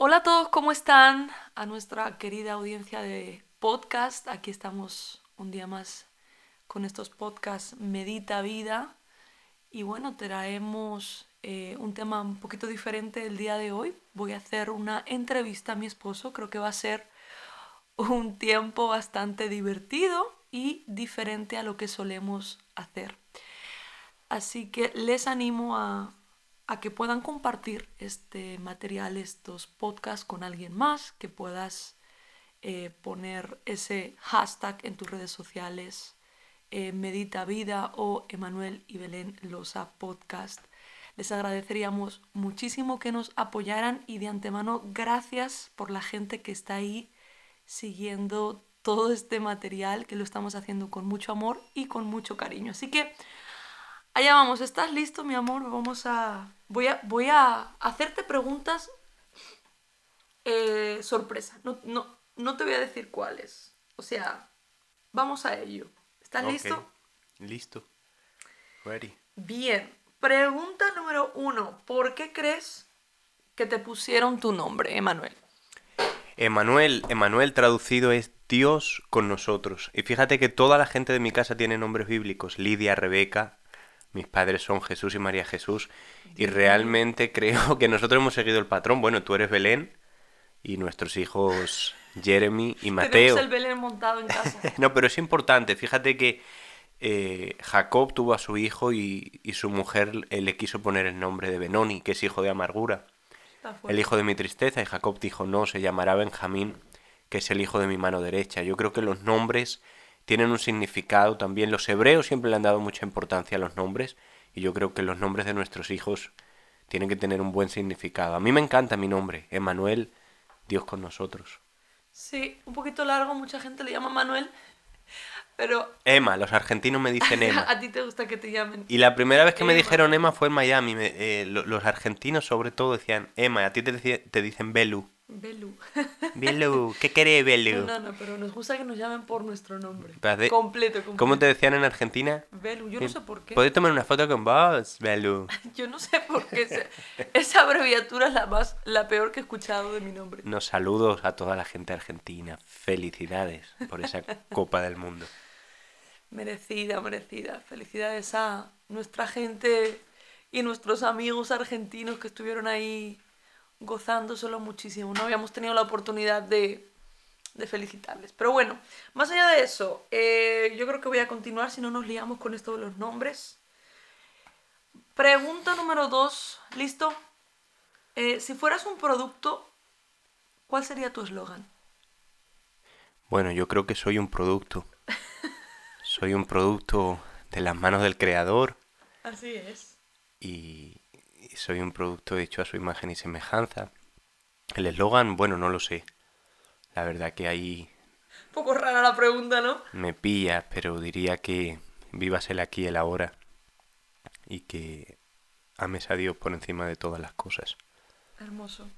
Hola a todos, ¿cómo están? A nuestra querida audiencia de podcast. Aquí estamos un día más con estos podcasts Medita Vida. Y bueno, traemos eh, un tema un poquito diferente el día de hoy. Voy a hacer una entrevista a mi esposo. Creo que va a ser un tiempo bastante divertido y diferente a lo que solemos hacer. Así que les animo a, a que puedan compartir este material, estos podcasts con alguien más, que puedas eh, poner ese hashtag en tus redes sociales, eh, Medita Vida o Emanuel y Belén Losa Podcast. Les agradeceríamos muchísimo que nos apoyaran y de antemano gracias por la gente que está ahí siguiendo todo este material, que lo estamos haciendo con mucho amor y con mucho cariño. Así que allá vamos, ¿estás listo, mi amor? Vamos a... Voy a, voy a hacerte preguntas eh, sorpresa. No, no, no te voy a decir cuáles. O sea, vamos a ello. ¿Estás listo? Listo. Ready. Bien. Pregunta número uno. ¿Por qué crees que te pusieron tu nombre, Emanuel? Emanuel, Emanuel traducido es Dios con nosotros. Y fíjate que toda la gente de mi casa tiene nombres bíblicos. Lidia, Rebeca, mis padres son Jesús y María Jesús. Y realmente creo que nosotros hemos seguido el patrón. Bueno, tú eres Belén y nuestros hijos Jeremy y Mateo. Tenemos el Belén montado en casa. No, pero es importante. Fíjate que eh, Jacob tuvo a su hijo y, y su mujer eh, le quiso poner el nombre de Benoni, que es hijo de amargura. El hijo de mi tristeza, y Jacob dijo, no, se llamará Benjamín, que es el hijo de mi mano derecha. Yo creo que los nombres tienen un significado también. Los hebreos siempre le han dado mucha importancia a los nombres, y yo creo que los nombres de nuestros hijos tienen que tener un buen significado. A mí me encanta mi nombre, Emanuel, Dios con nosotros. Sí, un poquito largo, mucha gente le llama Manuel, pero Emma, los argentinos me dicen Emma. a ti te gusta que te llamen. Y la primera vez que me dijeron Emma fue en Miami. me- eh, lo- los argentinos sobre todo decían Emma, a ti te, te dicen Belu. Belu. Belu, ¿qué querés Belu? No, no, pero nos gusta que nos llamen por nuestro nombre. De- Completo, completo. ¿Cómo te decían en Argentina? Belu, yo no sé por qué. ¿Puedes tomar una foto con vos, Belu? Yo no sé por qué. esa abreviatura es la más, la peor que he escuchado de mi nombre. Nos saludos a toda la gente argentina. Felicidades por esa Copa del Mundo. Merecida, merecida. Felicidades a nuestra gente y nuestros amigos argentinos que estuvieron ahí gozándoselo muchísimo. No habíamos tenido la oportunidad de, de felicitarles. Pero bueno, más allá de eso, eh, yo creo que voy a continuar si no nos liamos con esto de los nombres. Pregunta número dos, ¿listo? Eh, si fueras un producto, ¿cuál sería tu eslogan? Bueno, yo creo que soy un producto. Soy un producto de las manos del creador Así es. y y soy un producto hecho a su imagen y semejanza. El eslogan, bueno, no lo sé. La verdad que ahí Un poco rara la pregunta, ¿no? me pilla, pero diría que vivas el aquí y el ahora y que ames a Dios por encima de todas las cosas. Hermoso.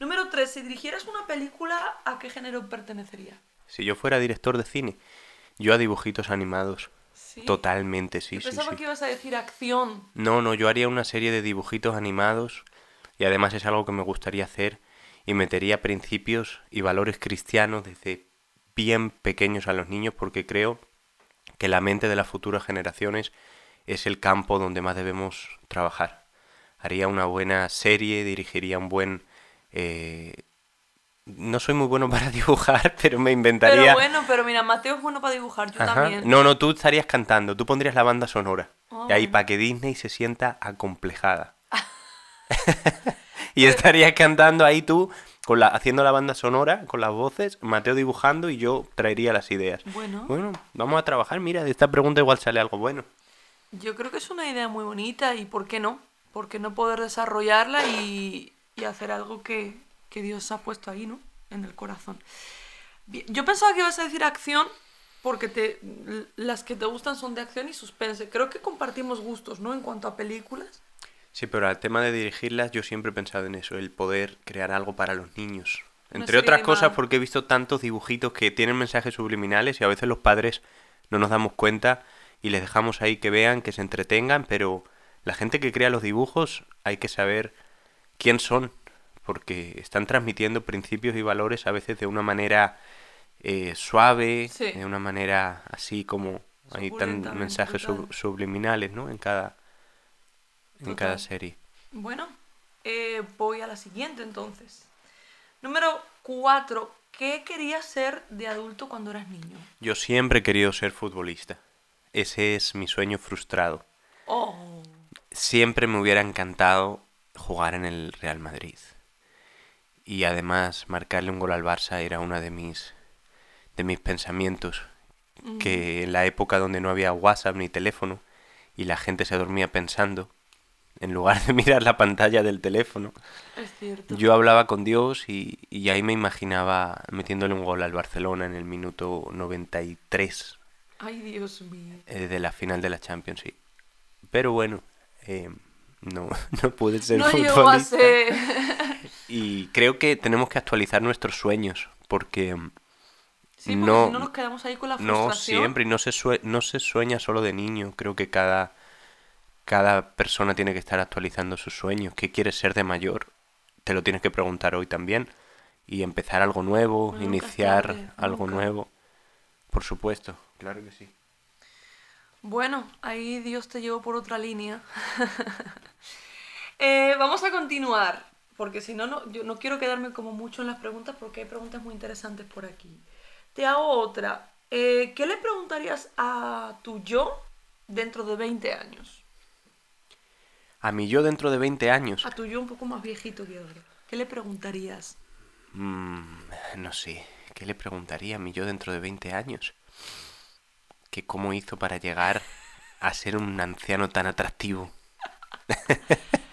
Número 3. Si dirigieras una película, ¿a qué género pertenecería? Si yo fuera director de cine, yo a dibujitos animados. Sí. Totalmente, sí, pensaba sí. que ibas a decir acción. No, no, yo haría una serie de dibujitos animados y además es algo que me gustaría hacer y metería principios y valores cristianos desde bien pequeños a los niños porque creo que la mente de las futuras generaciones es el campo donde más debemos trabajar. Haría una buena serie, dirigiría un buen... eh, No soy muy bueno para dibujar, pero me inventaría... Pero bueno, pero mira, Mateo es bueno para dibujar, yo Ajá. también. No, no, tú estarías cantando, tú pondrías la banda sonora. Y ahí para que Disney se sienta acomplejada. y estarías cantando ahí tú, con la, haciendo la banda sonora, con las voces, Mateo dibujando y yo traería las ideas. Bueno. Bueno, vamos a trabajar, mira, de esta pregunta igual sale algo bueno. Yo creo que es una idea muy bonita y ¿por qué no? ¿Por qué no poder desarrollarla y, y hacer algo que, que Dios ha puesto ahí, ¿no? En el corazón. Bien, Yo pensaba que ibas a decir acción porque te, las que te gustan son de acción y suspense. Creo que compartimos gustos, ¿no? En cuanto a películas. Sí, pero al tema de dirigirlas yo siempre he pensado en eso, el poder crear algo para los niños. Entre otras cosas porque he visto tantos dibujitos que tienen mensajes subliminales y a veces los padres no nos damos cuenta y les dejamos ahí que vean, que se entretengan, pero la gente que crea los dibujos hay que saber quién son porque están transmitiendo principios y valores a veces de una manera eh, suave, Sí. de una manera así como hay tan mensajes sub- subliminales, ¿no? En cada en cada serie. Bueno, eh, voy a la siguiente entonces. Número 4. ¿Qué querías ser de adulto cuando eras niño? Yo siempre he querido ser futbolista. Ese es mi sueño frustrado. Oh, Siempre me hubiera encantado jugar en el Real Madrid. Y además marcarle un gol al Barça era una de mis de mis pensamientos. Que en la época donde no había WhatsApp ni teléfono y la gente se dormía pensando, en lugar de mirar la pantalla del teléfono, es cierto. yo hablaba con Dios y, y ahí me imaginaba metiéndole un gol al Barcelona en el minuto 93 Ay, Dios mío. eh, de la final de la Champions, sí. Pero bueno, eh, no, no pude ser no futbolista. llegó a ser. Y creo que tenemos que actualizar nuestros sueños, porque mm, Sí, porque No, si no nos quedamos ahí con la no frustración. siempre, y no se, sue- no se sueña solo de niño. Creo que cada, cada persona tiene que estar actualizando sus sueños. ¿Qué quieres ser de mayor? Te lo tienes que preguntar hoy también. Y empezar algo nuevo, iniciar tarde, algo nunca. nuevo. Por supuesto, claro que sí. Bueno, ahí Dios te llevó por otra línea. Eh, vamos a continuar, porque si no, no, yo no quiero quedarme como mucho en las preguntas, porque hay preguntas muy interesantes por aquí. Te hago otra. Eh, ¿Qué le preguntarías a tu yo dentro de 20 años? A mí yo dentro de 20 años, A tu yo un poco más viejito que ahora. ¿Qué le preguntarías? mm, no sé, ¿qué le preguntaría a mí yo dentro de 20 años? Que cómo hizo para llegar a ser un anciano tan atractivo.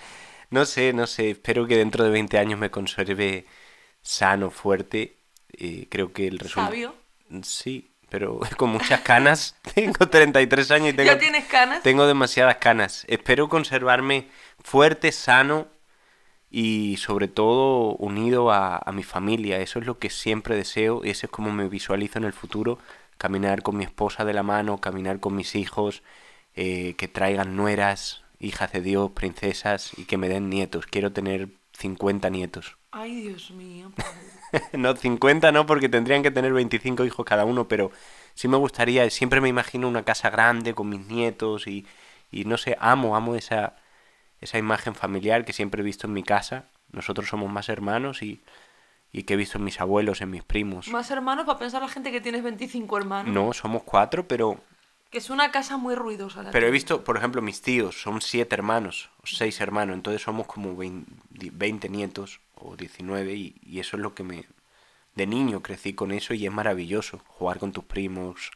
no sé, no sé, espero que dentro de 20 años me conserve sano, fuerte. eh, creo que el resultado... ¿Sabio? Sí, pero con muchas canas. Tengo 33 años y tengo... ¿Ya tienes canas? Tengo demasiadas canas. Espero conservarme fuerte, sano y sobre todo unido a, a mi familia. Eso es lo que siempre deseo y eso es como me visualizo en el futuro. Caminar con mi esposa de la mano, caminar con mis hijos, eh, que traigan nueras, hijas de Dios, princesas y que me den nietos. Quiero tener 50 nietos. Ay, Dios mío. No, 50 no, porque tendrían que tener 25 hijos cada uno, pero sí me gustaría, siempre me imagino una casa grande con mis nietos y, y no sé, amo, amo esa, esa imagen familiar que siempre he visto en mi casa. Nosotros somos más hermanos y, y que he visto en mis abuelos, en mis primos. Más hermanos para pensar la gente que tienes 25 hermanos. No, somos cuatro, pero, Que es una casa muy ruidosa. la pero he visto, por ejemplo, mis tíos, son siete hermanos, o seis hermanos, entonces somos como 20, 20 nietos o 19 y, y eso es lo que me... De niño crecí con eso y es maravilloso. Jugar con tus primos,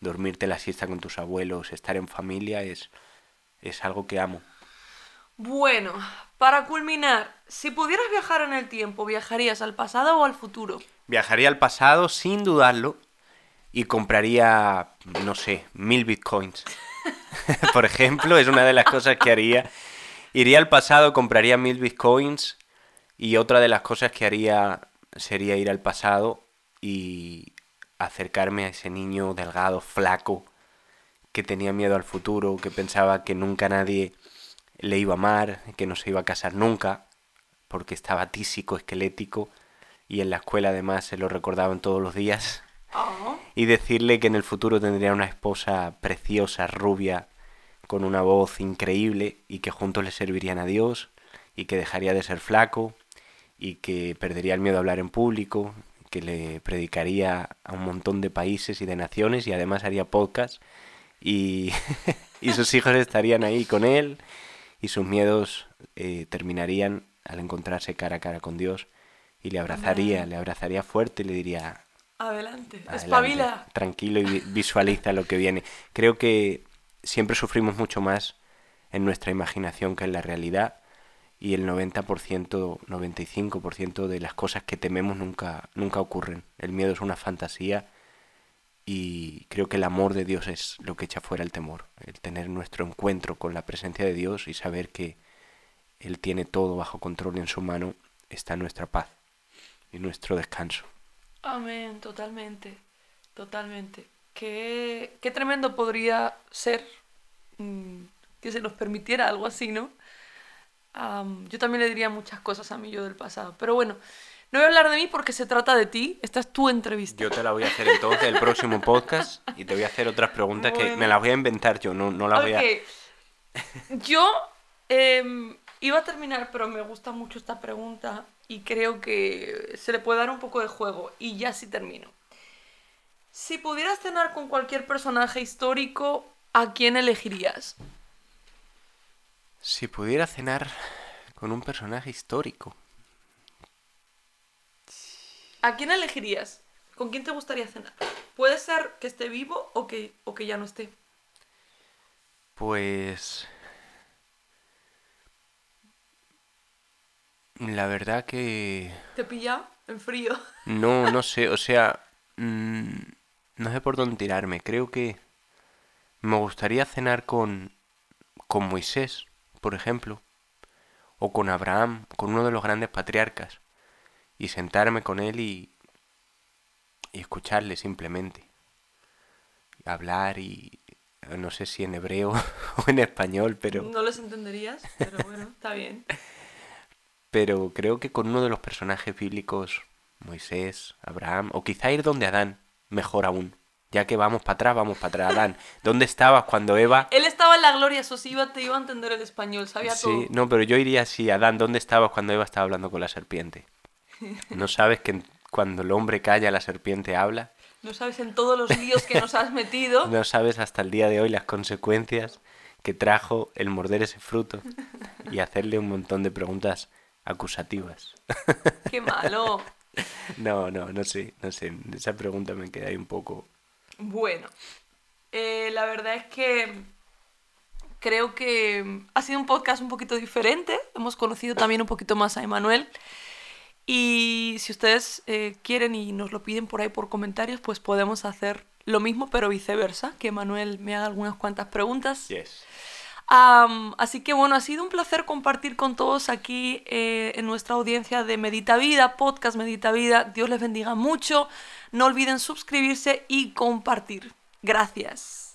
dormirte la siesta con tus abuelos, estar en familia es, es algo que amo. Bueno, para culminar, si pudieras viajar en el tiempo, ¿viajarías al pasado o al futuro? Viajaría al pasado sin dudarlo y compraría, no sé, mil bitcoins. Por ejemplo, es una de las cosas que haría. Iría al pasado, compraría mil bitcoins y otra de las cosas que haría sería ir al pasado y acercarme a ese niño delgado, flaco, que tenía miedo al futuro, que pensaba que nunca nadie le iba a amar, que no se iba a casar nunca, porque estaba tísico, esquelético, y en la escuela además se lo recordaban todos los días, Ah, y decirle que en el futuro tendría una esposa preciosa, rubia, con una voz increíble, y que juntos le servirían a Dios, y que dejaría de ser flaco, y que perdería el miedo a hablar en público, que le predicaría a un montón de países y de naciones, y además haría podcast, y, y sus hijos estarían ahí con él, y sus miedos eh, terminarían al encontrarse cara a cara con Dios y le abrazaría, Amén. le abrazaría fuerte y le diría, adelante. "Adelante, Espabila. tranquilo y vi- visualiza lo que viene. Creo que siempre sufrimos mucho más en nuestra imaginación que en la realidad y el 90%, 95% de las cosas que tememos nunca, nunca ocurren. El miedo es una fantasía y creo que el amor de Dios es lo que echa fuera el temor. El tener nuestro encuentro con la presencia de Dios y saber que Él tiene todo bajo control en su mano, está nuestra paz y nuestro descanso. Amén, totalmente. Totalmente. Qué, qué tremendo podría ser mm, que se nos permitiera algo así, ¿no? am, yo también le diría muchas cosas a mi yo del pasado. Pero bueno, no voy a hablar de mí porque se trata de ti. Esta es tu entrevista. Yo te la voy a hacer entonces el próximo podcast y te voy a hacer otras preguntas que me las voy a inventar yo, no, no las voy a... Yo em, iba a terminar, pero me gusta mucho esta pregunta y creo que se le puede dar un poco de juego. Y ya sí termino. Si pudieras cenar con cualquier personaje histórico, ¿a quién elegirías? Si pudiera cenar con un personaje histórico, ¿A quién elegirías? ¿Con quién te gustaría cenar? Puede ser que esté vivo o que, o que ya no esté. pues... La verdad que... ¿Te pilla en frío? No, no sé, o sea, mm, no sé por dónde tirarme. Creo que me gustaría cenar con, con Moisés, por ejemplo, o con Abraham, con uno de los grandes patriarcas, y sentarme con él y, y escucharle simplemente. Hablar y no sé si en hebreo o en español, pero, No les entenderías, pero bueno, está bien. pero creo que con uno de los personajes bíblicos, Moisés, Abraham, o quizá ir donde Adán, mejor aún. Ya que vamos para atrás, vamos para atrás, Adán. ¿Dónde estabas cuando Eva... Él estaba en la gloria, eso sí, iba, te iba a entender el español, sabía Sí, todo. no, pero yo iría así, Adán, ¿dónde estabas cuando Eva estaba hablando con la serpiente? ¿No sabes que cuando el hombre calla, la serpiente habla? No sabes en todos los líos que nos has metido. No sabes hasta el día de hoy las consecuencias que trajo el morder ese fruto y hacerle un montón de preguntas acusativas. Qué malo. No, no, no sé, no sé. Esa pregunta me queda ahí un poco. Bueno, eh, la verdad es que creo que ha sido un podcast un poquito diferente. Hemos conocido también un poquito más a Emanuel. Y si ustedes eh, quieren y nos lo piden por ahí por comentarios, pues podemos hacer lo mismo, pero viceversa, que Emanuel me haga algunas cuantas preguntas. Yes. Así que bueno, ha sido un placer compartir con todos aquí eh, en nuestra audiencia de Medita Vida, podcast Medita Vida. Dios les bendiga mucho. No olviden suscribirse y compartir. Gracias.